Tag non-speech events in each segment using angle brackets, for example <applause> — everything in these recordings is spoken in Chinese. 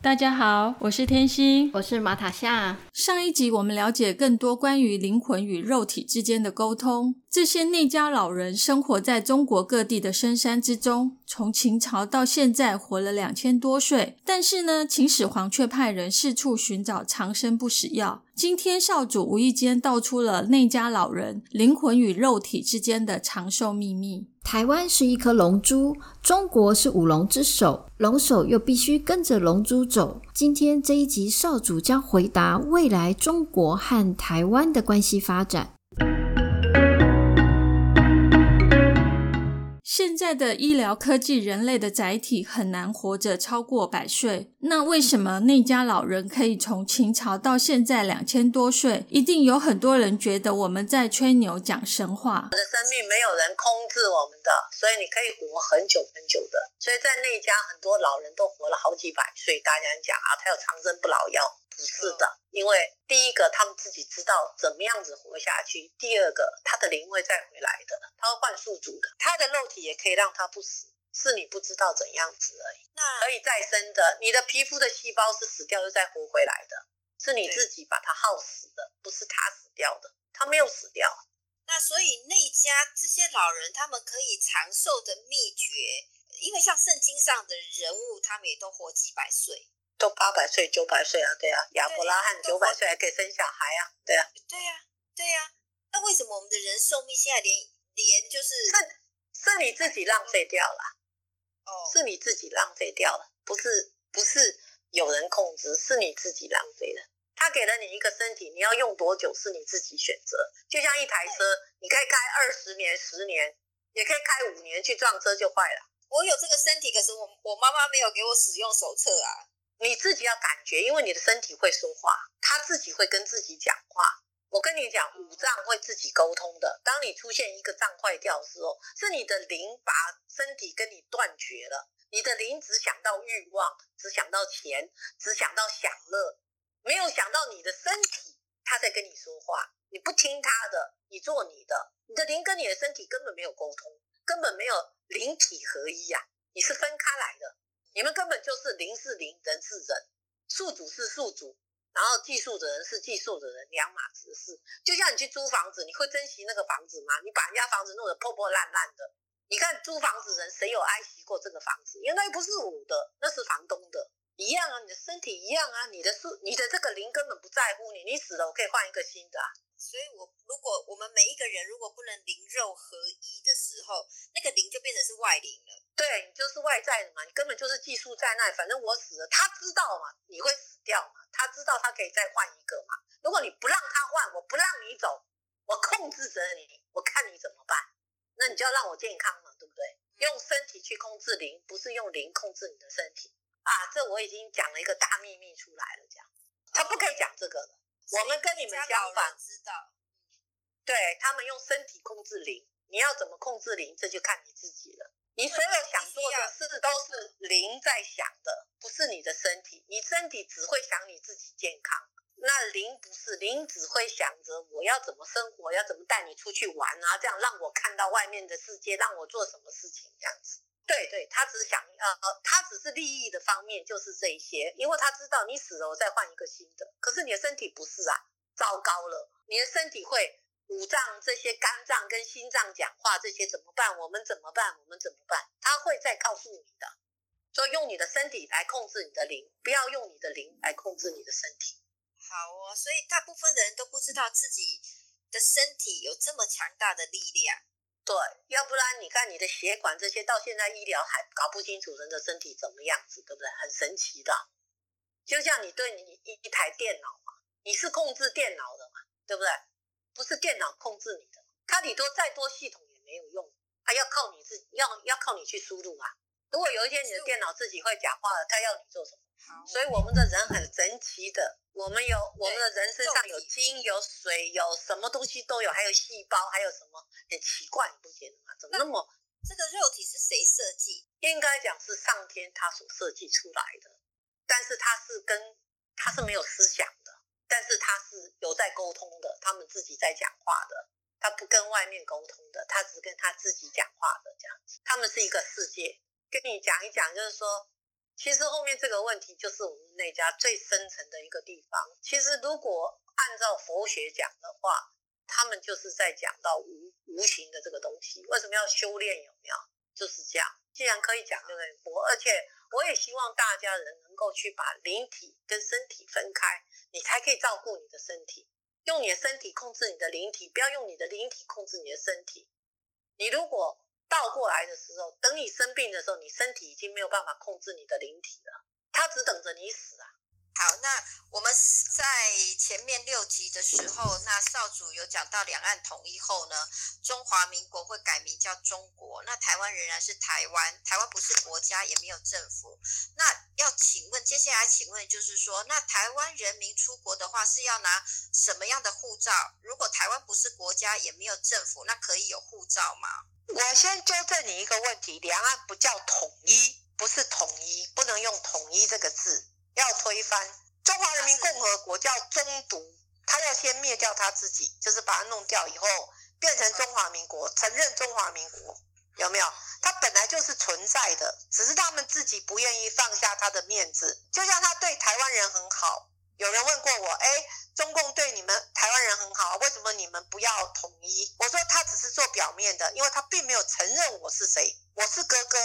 大家好，我是天心，我是马塔夏。上一集我们了解更多关于灵魂与肉体之间的沟通。这些内家老人生活在中国各地的深山之中，从秦朝到现在活了两千多岁。但是呢，秦始皇却派人四处寻找长生不死药。今天少主无意间道出了内家老人灵魂与肉体之间的长寿秘密。台湾是一颗龙珠，中国是五龙之首，龙首又必须跟着龙珠走。今天这一集，少主将回答未来中国和台湾的关系发展。现在的医疗科技，人类的载体很难活着超过百岁。那为什么那家老人可以从秦朝到现在两千多岁？一定有很多人觉得我们在吹牛讲神话。我的生命没有人控制我们的，所以你可以活很久很久的。所以在那家很多老人都活了好几百岁。大家讲啊，他有长生不老药。不是的，因为第一个他们自己知道怎么样子活下去，第二个他的灵会再回来的，他会换宿主的，他的肉体也可以让他不死，是你不知道怎样子而已。那可以再生的，你的皮肤的细胞是死掉又再活回来的，是你自己把它耗死的，不是他死掉的，他没有死掉。那所以那家这些老人他们可以长寿的秘诀，因为像圣经上的人物，他们也都活几百岁。都八百岁、九百岁啊，对啊，亚伯拉罕九百岁还可以生小孩啊，对啊，对呀，对呀。那为什么我们的人寿命现在连连就是是是你自己浪费掉了？哦，是你自己浪费掉了，不是不是有人控制，是你自己浪费了。他给了你一个身体，你要用多久是你自己选择。就像一台车，你可以开二十年、十年，也可以开五年去撞车就坏了。我有这个身体，可是我我妈妈没有给我使用手册啊。你自己要感觉，因为你的身体会说话，他自己会跟自己讲话。我跟你讲，五脏会自己沟通的。当你出现一个脏坏掉的时候，是你的灵把身体跟你断绝了。你的灵只想到欲望，只想到钱，只想到享乐，没有想到你的身体，他在跟你说话。你不听他的，你做你的，你的灵跟你的身体根本没有沟通，根本没有灵体合一呀，你是分开来的。你们根本就是零是零，人是人，宿主是宿主，然后寄宿的人是寄宿的人，两码子事。就像你去租房子，你会珍惜那个房子吗？你把人家房子弄得破破烂烂的，你看租房子人谁有爱惜过这个房子？因为那不是我的，那是房东的，一样啊，你的身体一样啊，你的宿，你的这个灵根本不在乎你，你死了我可以换一个新的啊。所以，我如果我们每一个人如果不能灵肉合一的时候，那个灵就变成是外灵了。对，你就是外在的嘛，你根本就是寄宿在那，反正我死了，他知道嘛，你会死掉嘛，他知道他可以再换一个嘛。如果你不让他换，我不让你走，我控制着你，我看你怎么办？那你就要让我健康嘛，对不对？用身体去控制灵，不是用灵控制你的身体啊。这我已经讲了一个大秘密出来了，这样他不可以讲这个了。我们跟你们相反，知道？对他们用身体控制灵，你要怎么控制灵，这就看你自己了。你所有想做的事都是灵在想的，不是你的身体。你身体只会想你自己健康，那灵不是灵，只会想着我要怎么生活，要怎么带你出去玩啊，这样让我看到外面的世界，让我做什么事情这样子。对对，他只是想呃，他只是利益的方面，就是这一些，因为他知道你死了，我再换一个新的。可是你的身体不是啊，糟糕了，你的身体会五脏这些肝脏跟心脏讲话，这些怎么办？我们怎么办？我们怎么办？他会再告诉你的，所以用你的身体来控制你的灵，不要用你的灵来控制你的身体。好哦，所以大部分人都不知道自己的身体有这么强大的力量。对，要不然你看你的血管这些，到现在医疗还搞不清楚人的身体怎么样子，对不对？很神奇的，就像你对你一一台电脑嘛，你是控制电脑的嘛，对不对？不是电脑控制你的，它里头再多系统也没有用，它要靠你自己，要要靠你去输入啊。如果有一天你的电脑自己会讲话了，它要你做什么？所以我们的人很神奇的，我们有我们的人身上有金、有水、有什么东西都有，还有细胞，还有什么很奇怪，你不觉得吗？怎么那么？这个肉体是谁设计？应该讲是上天他所设计出来的，但是他是跟他是没有思想的，但是他是有在沟通的，他们自己在讲话的，他不跟外面沟通的，他只跟他自己讲话的这样子。他们是一个世界，跟你讲一讲，就是说。其实后面这个问题就是我们那家最深层的一个地方。其实如果按照佛学讲的话，他们就是在讲到无无形的这个东西。为什么要修炼？有没有？就是这样。既然可以讲对不对佛，而且我也希望大家人能够去把灵体跟身体分开，你才可以照顾你的身体。用你的身体控制你的灵体，不要用你的灵体控制你的身体。你如果倒过来的时候，等你生病的时候，你身体已经没有办法控制你的灵体了，他只等着你死啊！好，那我们在前面六集的时候，那少主有讲到两岸统一后呢，中华民国会改名叫中国，那台湾仍然是台湾，台湾不是国家，也没有政府。那要请问，接下来请问就是说，那台湾人民出国的话是要拿什么样的护照？如果台湾不是国家，也没有政府，那可以有护照吗？我先纠正你一个问题，两岸不叫统一，不是统一，不能用统一这个字，要推翻。中华人民共和国叫中独，他要先灭掉他自己，就是把它弄掉以后，变成中华民国，承认中华民国，有没有？他本来就是存在的，只是他们自己不愿意放下他的面子，就像他对台湾人很好。有人问过我，哎，中共对你们台湾人很好，为什么你们不要统一？我说他只是做表面的，因为他并没有承认我是谁，我是哥哥，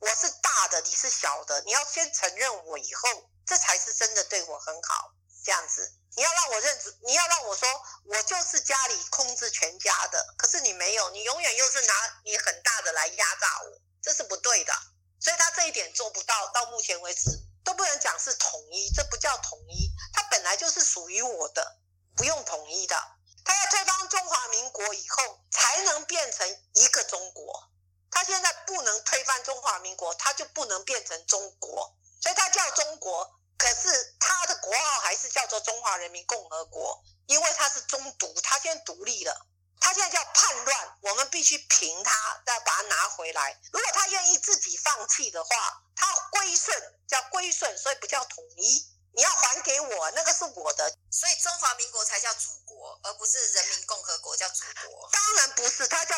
我是大的，你是小的，你要先承认我以后，这才是真的对我很好。这样子，你要让我认知，你要让我说我就是家里控制全家的，可是你没有，你永远又是拿你很大的来压榨我，这是不对的。所以他这一点做不到，到目前为止。都不能讲是统一，这不叫统一，它本来就是属于我的，不用统一的。它要推翻中华民国以后，才能变成一个中国。他现在不能推翻中华民国，他就不能变成中国，所以他叫中国。可是他的国号还是叫做中华人民共和国，因为他是中独，他现在独立了。他现在叫叛乱，我们必须平他，再把他拿回来。如果他愿意自己放弃的话，他归顺叫归顺，所以不叫统一。你要还给我，那个是我的，所以中华民国才叫祖国，而不是人民共和国叫祖国。当然不是，他叫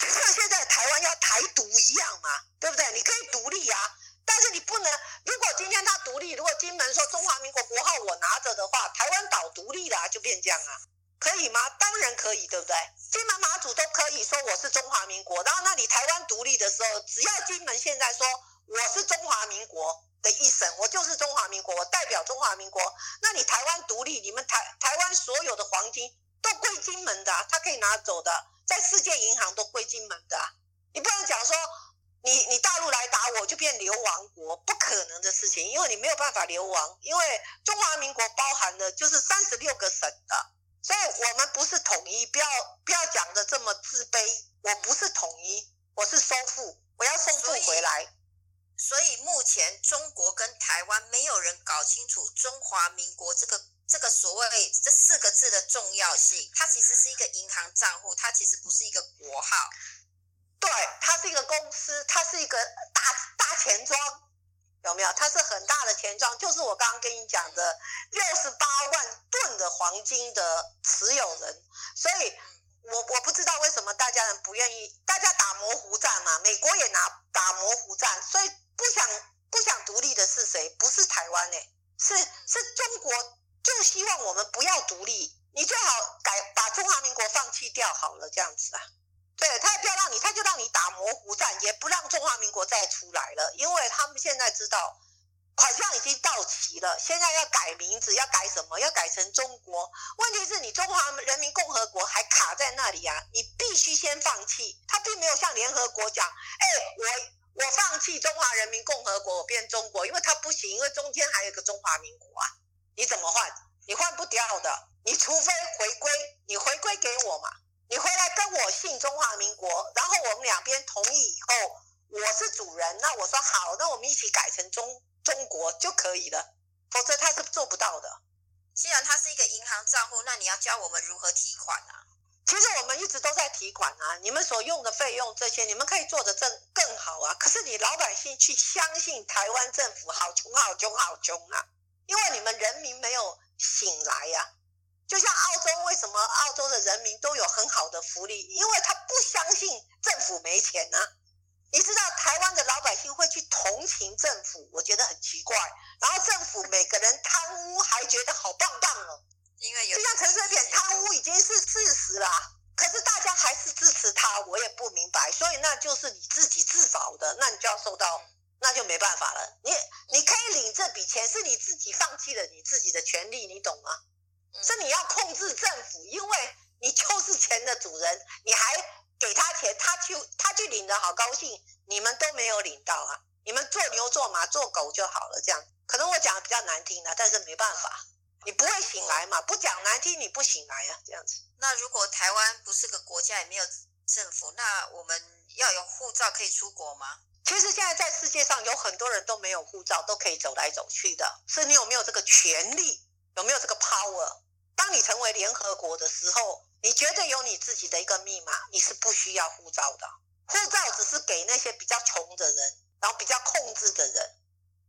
像现在台湾要台独一样嘛，对不对？你可以独立啊，但是你不能。如果今天他独立，如果金门说中华民国国号我拿着的话，台湾岛独立了就变这样啊。可以吗？当然可以，对不对？金门、马祖都可以说我是中华民国。然后，那你台湾独立的时候，只要金门现在说我是中华民国的一省，我就是中华民国，我代表中华民国。那你台湾独立，你们台台湾所有的黄金都归金门的，他可以拿走的，在世界银行都归金门的。你不能讲说你你大陆来打我就变流亡国，不可能的事情，因为你没有办法流亡，因为中华民国包含的就是三十六个省的。所以我们不是统一，不要不要讲的这么自卑。我不是统一，我是收复，我要收复回来。所以目前中国跟台湾没有人搞清楚中华民国这个这个所谓这四个字的重要性。它其实是一个银行账户，它其实不是一个国号。对，它是一个公司，它是一个大大钱庄。有没有？它是很大的钱庄，就是我刚刚跟你讲的六十八万吨的黄金的持有人。所以，我我不知道为什么大家人不愿意，大家打模糊战嘛，美国也拿打模糊战，所以不想不想独立的是谁？不是台湾哎，是是中国，就希望我们不要独立，你最好改把中华民国放弃掉好了，这样子啊。对他也不要让你，他就让你打模糊战，也不让中华民国再出来了，因为他们现在知道款项已经到期了，现在要改名字，要改什么？要改成中国。问题是你中华人民共和国还卡在那里啊，你必须先放弃。他并没有向联合国讲，哎，我我放弃中华人民共和国，我变中国，因为他不行，因为中间还有个中华民国啊，你怎么换？你换不掉的，你除非回归，你回归给我嘛。你回来跟我姓中华民国，然后我们两边同意以后，我是主人，那我说好，那我们一起改成中中国就可以了，否则他是做不到的。既然他是一个银行账户，那你要教我们如何提款啊？其实我们一直都在提款啊，你们所用的费用这些，你们可以做的更更好啊。可是你老百姓去相信台湾政府好穷好穷好穷啊，因为你们人民没有醒来呀。就像澳洲，为什么澳洲的人民都有很好的福利？因为他不相信政府没钱呢。你知道台湾的老百姓会去同情政府，我觉得很奇怪。然后政府每个人贪污，还觉得好棒棒哦。因为有就像陈水扁贪污已经是事实啦，可是大家还是支持他，我也不明白。所以那就是你自己自找的，那你就要受到，那就没办法了。你你可以领这笔钱，是你自己放弃了你自己的权利，你懂吗？是你要控制政府，因为你就是钱的主人，你还给他钱，他去他去领的好高兴，你们都没有领到啊！你们做牛做马做狗就好了，这样可能我讲的比较难听了，但是没办法，你不会醒来嘛？不讲难听，你不醒来啊，这样子。那如果台湾不是个国家，也没有政府，那我们要有护照可以出国吗？其实现在在世界上有很多人都没有护照，都可以走来走去的，是你有没有这个权利，有没有这个 power？当你成为联合国的时候，你绝对有你自己的一个密码，你是不需要护照的。护照只是给那些比较穷的人，然后比较控制的人。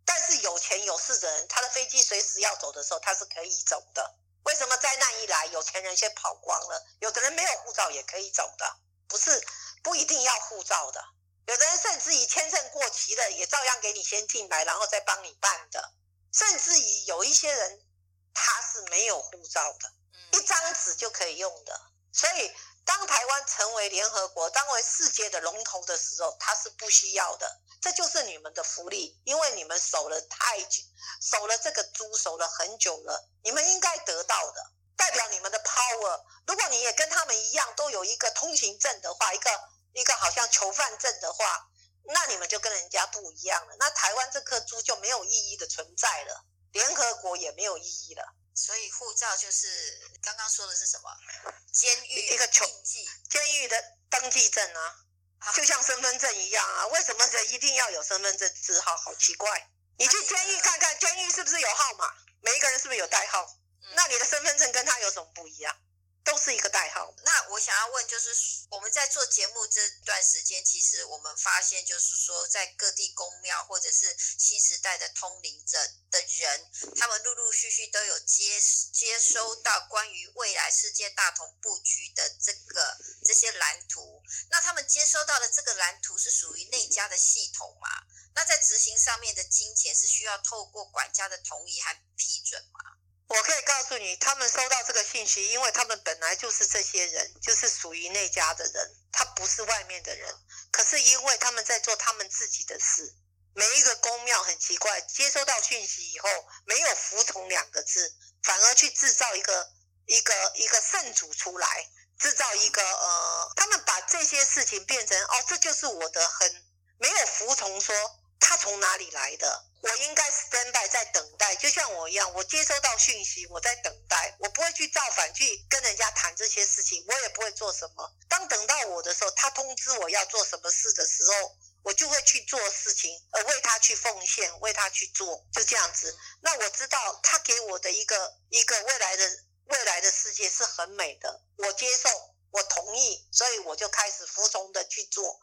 但是有钱有势的人，他的飞机随时要走的时候，他是可以走的。为什么灾难一来，有钱人先跑光了？有的人没有护照也可以走的，不是不一定要护照的。有的人甚至于签证过期了，也照样给你先进来，然后再帮你办的。甚至于有一些人，他是没有护照的，一张纸就可以用的。所以，当台湾成为联合国、当为世界的龙头的时候，它是不需要的。这就是你们的福利，因为你们守了太久，守了这个猪守了很久了，你们应该得到的，代表你们的 power。如果你也跟他们一样，都有一个通行证的话，一个一个好像囚犯证的话，那你们就跟人家不一样了。那台湾这颗猪就没有意义的存在了，联合国也没有意义了。所以护照就是刚刚说的是什么？监狱一个囚禁。监狱的登记证啊，就像身份证一样啊。为什么人一定要有身份证字号？好奇怪！你去监狱看看，监狱是不是有号码？每一个人是不是有代号？那你的身份证跟他有什么不一样？都是一个代号。那我想要问，就是我们在做节目这段时间，其实我们发现，就是说，在各地公庙或者是新时代的通灵者的人，他们陆陆续续都有接接收到关于未来世界大同布局的这个这些蓝图。那他们接收到的这个蓝图是属于内家的系统嘛？那在执行上面的金钱是需要透过管家的同意和批准吗？我可以告诉你，他们收到这个信息，因为他们本来就是这些人，就是属于那家的人，他不是外面的人。可是因为他们在做他们自己的事，每一个公庙很奇怪，接收到讯息以后，没有服从两个字，反而去制造一个一个一个圣主出来，制造一个呃，他们把这些事情变成哦，这就是我的很没有服从说。他从哪里来的？我应该 stand by 在等待，就像我一样，我接收到讯息，我在等待，我不会去造反去跟人家谈这些事情，我也不会做什么。当等到我的时候，他通知我要做什么事的时候，我就会去做事情，而为他去奉献，为他去做，就这样子。那我知道他给我的一个一个未来的未来的世界是很美的，我接受，我同意，所以我就开始服从的去做。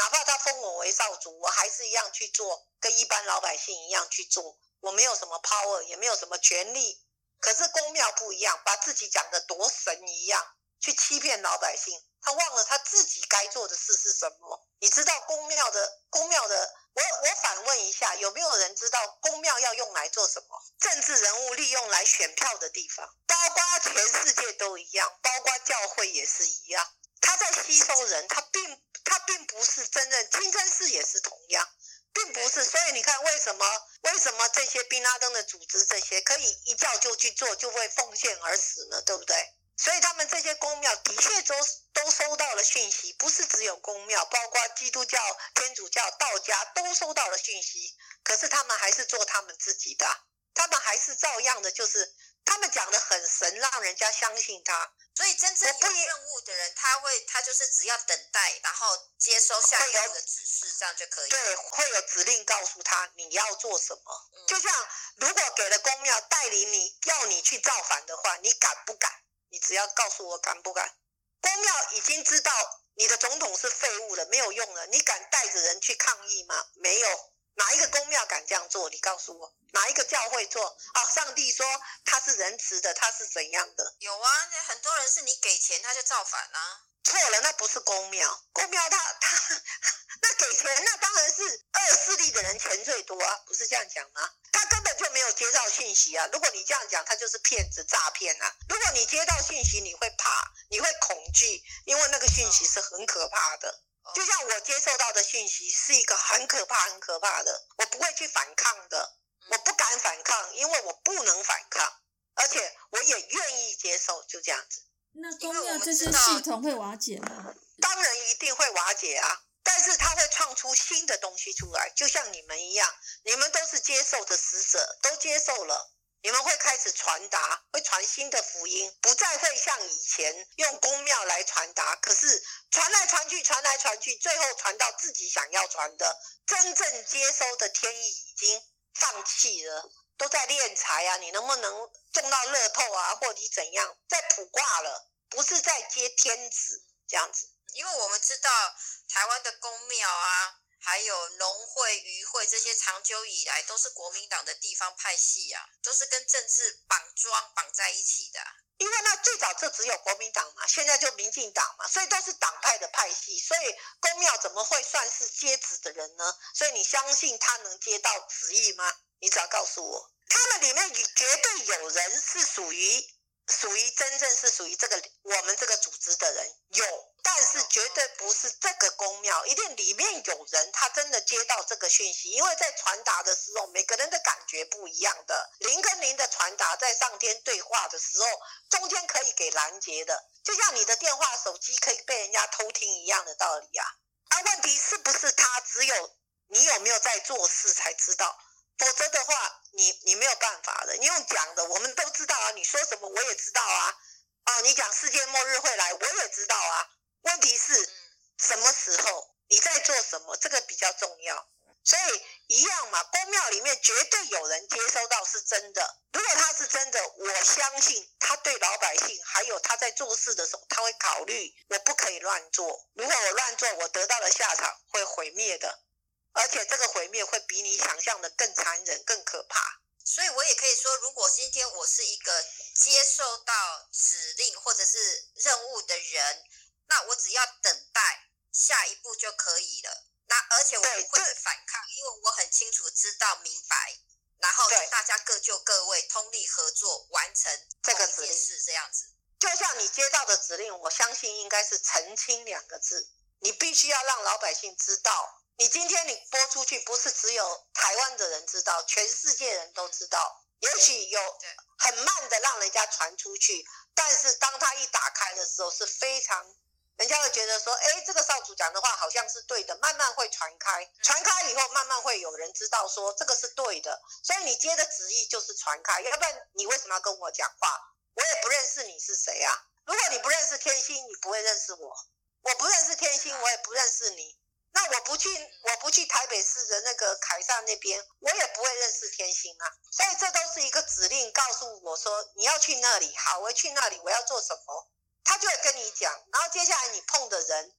哪怕他封我为少主，我还是一样去做，跟一般老百姓一样去做。我没有什么 power，也没有什么权利。可是公庙不一样，把自己讲的多神一样，去欺骗老百姓。他忘了他自己该做的事是什么。你知道公庙的公庙的，我我反问一下，有没有人知道公庙要用来做什么？政治人物利用来选票的地方，包括全世界都一样，包括教会也是一样。他在吸收人，他并他并不是真正，清真寺也是同样，并不是。所以你看，为什么为什么这些宾拉登的组织这些可以一叫就去做，就会奉献而死呢？对不对？所以他们这些公庙的确都都收到了讯息，不是只有公庙，包括基督教、天主教、道家都收到了讯息。可是他们还是做他们自己的，他们还是照样的，就是。他们讲的很神，让人家相信他。所以真正有任务的人，他会他就是只要等待，然后接收下一步的指示，这样就可以。对，会有指令告诉他你要做什么。就像如果给了公庙带领你要你去造反的话，你敢不敢？你只要告诉我敢不敢。公庙已经知道你的总统是废物了，没有用了，你敢带着人去抗议吗？没有。哪一个公庙敢这样做？你告诉我，哪一个教会做？啊，上帝说他是仁慈的，他是怎样的？有啊，很多人是你给钱他就造反啊。错了，那不是公庙，公庙他他 <laughs> 那给钱，那当然是恶势力的人钱最多啊，不是这样讲吗？他根本就没有接到信息啊。如果你这样讲，他就是骗子诈骗啊。如果你接到信息，你会怕，你会恐惧，因为那个信息是很可怕的。接受到的讯息是一个很可怕、很可怕的，我不会去反抗的，我不敢反抗，因为我不能反抗，而且我也愿意接受，就这样子。那公庙这些系统会瓦解吗？当然一定会瓦解啊，但是它会创出新的东西出来，就像你们一样，你们都是接受的使者，都接受了。你们会开始传达，会传新的福音，不再会像以前用公庙来传达。可是传来传去，传来传去，最后传到自己想要传的，真正接收的天意已经放弃了，都在敛财啊！你能不能中到乐透啊？或你怎样，在卜卦了，不是在接天子这样子。因为我们知道台湾的公庙啊。还有农会、渔会这些，长久以来都是国民党的地方派系啊，都是跟政治绑桩绑在一起的。因为那最早就只有国民党嘛，现在就民进党嘛，所以都是党派的派系。所以公庙怎么会算是接旨的人呢？所以你相信他能接到旨意吗？你只要告诉我，他们里面绝对有人是属于。属于真正是属于这个我们这个组织的人有，但是绝对不是这个公庙，一定里面有人他真的接到这个讯息，因为在传达的时候，每个人的感觉不一样的，零跟零的传达在上天对话的时候，中间可以给拦截的，就像你的电话手机可以被人家偷听一样的道理啊。而问题是不是他只有你有没有在做事才知道？否则的话，你你没有办法的。你用讲的，我们都知道啊。你说什么，我也知道啊。哦，你讲世界末日会来，我也知道啊。问题是什么时候，你在做什么，这个比较重要。所以一样嘛，公庙里面绝对有人接收到是真的。如果他是真的，我相信他对老百姓，还有他在做事的时候，他会考虑我不可以乱做。如果我乱做，我得到的下场会毁灭的。而且这个毁灭会比你想象的更残忍、更可怕。所以我也可以说，如果今天我是一个接受到指令或者是任务的人，那我只要等待下一步就可以了。那而且我不会反抗，因为我很清楚知道明白，然后大家各就各位，通力合作完成这个指令是这样子。就像你接到的指令，我相信应该是澄清两个字，你必须要让老百姓知道。你今天你播出去，不是只有台湾的人知道，全世界人都知道。也许有很慢的让人家传出去，但是当他一打开的时候，是非常，人家会觉得说，哎，这个少主讲的话好像是对的，慢慢会传开，传开以后，慢慢会有人知道说这个是对的。所以你接的旨意就是传开，要不然你为什么要跟我讲话？我也不认识你是谁啊。如果你不认识天心，你不会认识我；我不认识天心，我也不认识你。那我不去，我不去台北市的那个凯撒那边，我也不会认识天星啊。所以这都是一个指令，告诉我说你要去那里，好，我去那里，我要做什么，他就会跟你讲。然后接下来你碰的人、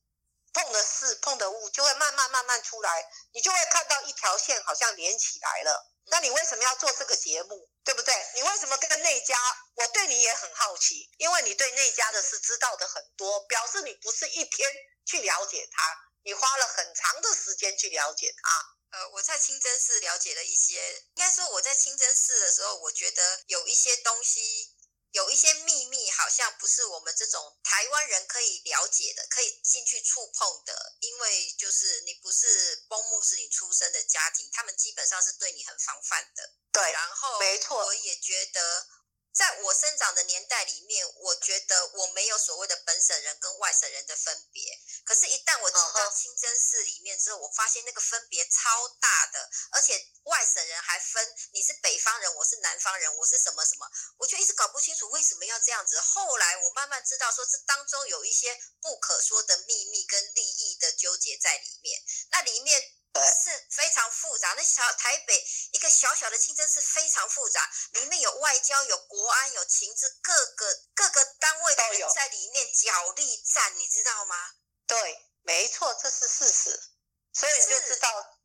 碰的事、碰的物，就会慢慢慢慢出来，你就会看到一条线好像连起来了。那你为什么要做这个节目，对不对？你为什么跟那家？我对你也很好奇，因为你对那家的事知道的很多，表示你不是一天去了解他。你花了很长的时间去了解它。呃，我在清真寺了解了一些，应该说我在清真寺的时候，我觉得有一些东西，有一些秘密，好像不是我们这种台湾人可以了解的，可以进去触碰的。因为就是你不是公穆斯林出身的家庭，他们基本上是对你很防范的。对，然后没错，我也觉得在我生长的年代里面，我觉得我没有所谓的本省人跟外省人的分别。可是，一旦我进到清真寺里面之后，我发现那个分别超大的，而且外省人还分你是北方人，我是南方人，我是什么什么，我就一直搞不清楚为什么要这样子。后来我慢慢知道，说这当中有一些不可说的秘密跟利益的纠结在里面。那里面。是非常复杂。那小台北一个小小的清真寺非常复杂，里面有外交、有国安、有情治，各个各个单位都有在里面角力战，你知道吗？对，没错，这是事实。所以你就知道，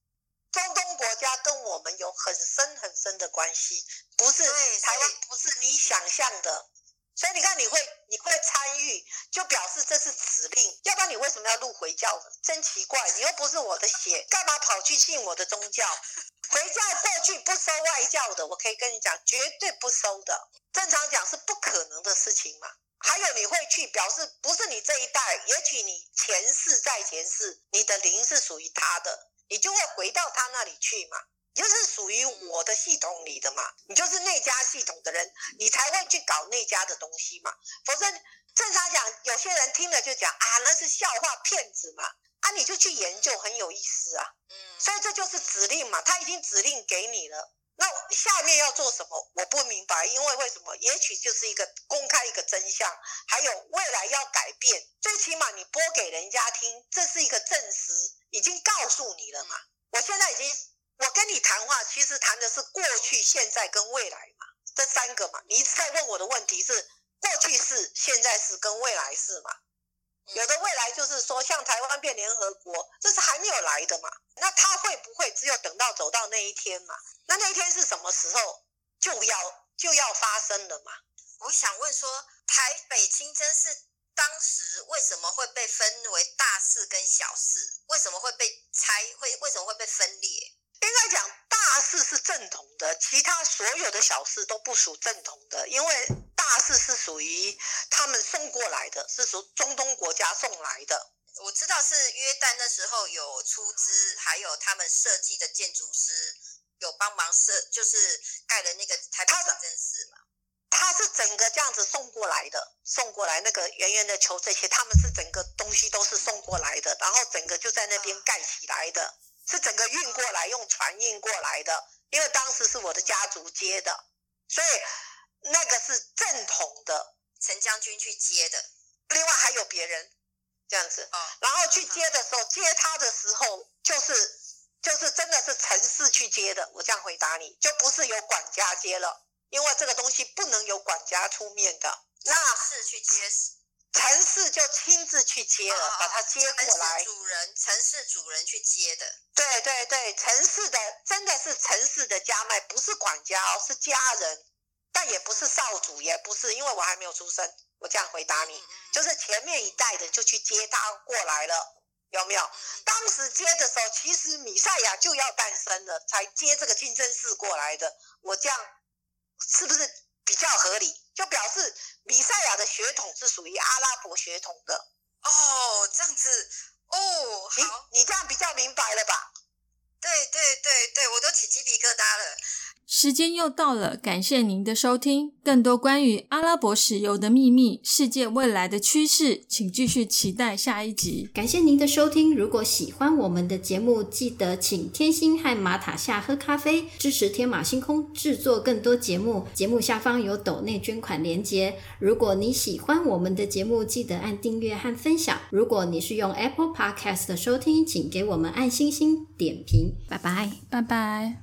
中东国家跟我们有很深很深的关系，不是台湾，不是你想象的。所以你看，你会你会参与，就表示这是指令。要不然你为什么要入回教？真奇怪，你又不是我的血，干嘛跑去信我的宗教？<laughs> 回教过去不收外教的，我可以跟你讲，绝对不收的。正常讲是不可能的事情嘛。还有你会去表示，不是你这一代，也许你前世在前世，你的灵是属于他的，你就会回到他那里去嘛。就是属于我的系统里的嘛，你就是那家系统的人，你才会去搞那家的东西嘛。否则正常讲，有些人听了就讲啊，那是笑话骗子嘛。啊，你就去研究，很有意思啊。嗯，所以这就是指令嘛，他已经指令给你了。那下面要做什么，我不明白，因为为什么？也许就是一个公开一个真相，还有未来要改变，最起码你播给人家听，这是一个证实，已经告诉你了嘛。我现在已经。我跟你谈话，其实谈的是过去、现在跟未来嘛，这三个嘛。你一直在问我的问题是过去式、现在式跟未来式嘛？有的未来就是说，像台湾变联合国，这是还没有来的嘛？那它会不会只有等到走到那一天嘛？那那一天是什么时候就要就要发生了嘛？我想问说，台北清真寺当时为什么会被分为大寺跟小寺？为什么会被拆？会为什么会被分裂？应该讲大事是正统的，其他所有的小事都不属正统的，因为大事是属于他们送过来的，是属中东国家送来的。我知道是约旦那时候有出资，还有他们设计的建筑师有帮忙设，就是盖了那个台北清真寺嘛。他是整个这样子送过来的，送过来那个圆圆的球这些，他们是整个东西都是送过来的，然后整个就在那边盖起来的。是整个运过来，用船运过来的，因为当时是我的家族接的，所以那个是正统的陈将军去接的。另外还有别人这样子，然后去接的时候，接他的时候就是就是真的是陈氏去接的。我这样回答你，就不是由管家接了，因为这个东西不能由管家出面的。那是去接。城市就亲自去接了，把他接过来。主人，城市主人去接的。对对对，城市的真的是城市的家脉，不是管家哦，是家人，但也不是少主，也不是，因为我还没有出生。我这样回答你，就是前面一代的就去接他过来了，有没有？当时接的时候，其实米赛亚就要诞生了，才接这个清真寺过来的。我这样是不是比较合理？就表示米赛亚的血统是属于阿拉伯血统的哦，这样子哦，好，你这样比较明白了吧？对对对对，我都起鸡皮疙瘩了。时间又到了，感谢您的收听。更多关于阿拉伯石油的秘密、世界未来的趋势，请继续期待下一集。感谢您的收听。如果喜欢我们的节目，记得请天星和马塔夏喝咖啡，支持天马星空制作更多节目。节目下方有抖内捐款连接。如果你喜欢我们的节目，记得按订阅和分享。如果你是用 Apple Podcast 收听，请给我们按星星点评。拜拜，拜拜。